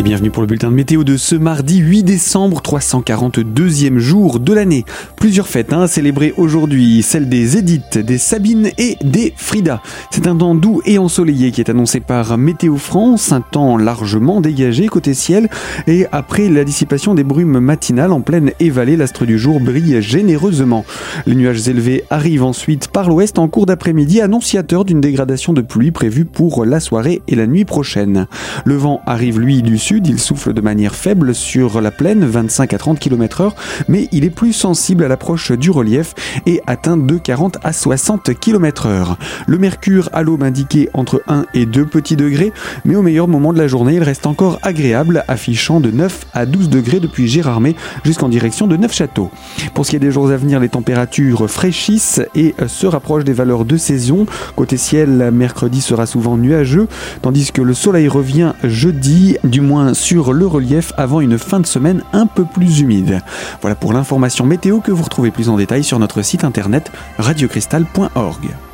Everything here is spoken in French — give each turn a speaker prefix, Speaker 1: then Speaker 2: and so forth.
Speaker 1: Et bienvenue pour le bulletin de météo de ce mardi 8 décembre, 342e jour de l'année. Plusieurs fêtes hein, à célébrer aujourd'hui, celle des Édith, des Sabine et des Frida. C'est un temps doux et ensoleillé qui est annoncé par Météo France, un temps largement dégagé côté ciel et après la dissipation des brumes matinales en pleine évalée, l'astre du jour brille généreusement. Les nuages élevés arrivent ensuite par l'ouest en cours d'après-midi, annonciateur d'une dégradation de pluie prévue pour la soirée et la nuit prochaine. Le vent arrive lui du sud il souffle de manière faible sur la plaine, 25 à 30 km h mais il est plus sensible à l'approche du relief et atteint de 40 à 60 km h Le mercure à l'aube indiqué entre 1 et 2 petits degrés, mais au meilleur moment de la journée, il reste encore agréable, affichant de 9 à 12 degrés depuis Gérardmer jusqu'en direction de Neufchâteau. Pour ce qui est des jours à venir, les températures fraîchissent et se rapprochent des valeurs de saison. Côté ciel, mercredi sera souvent nuageux, tandis que le soleil revient jeudi, du sur le relief avant une fin de semaine un peu plus humide. Voilà pour l'information météo que vous retrouvez plus en détail sur notre site internet radiocristal.org.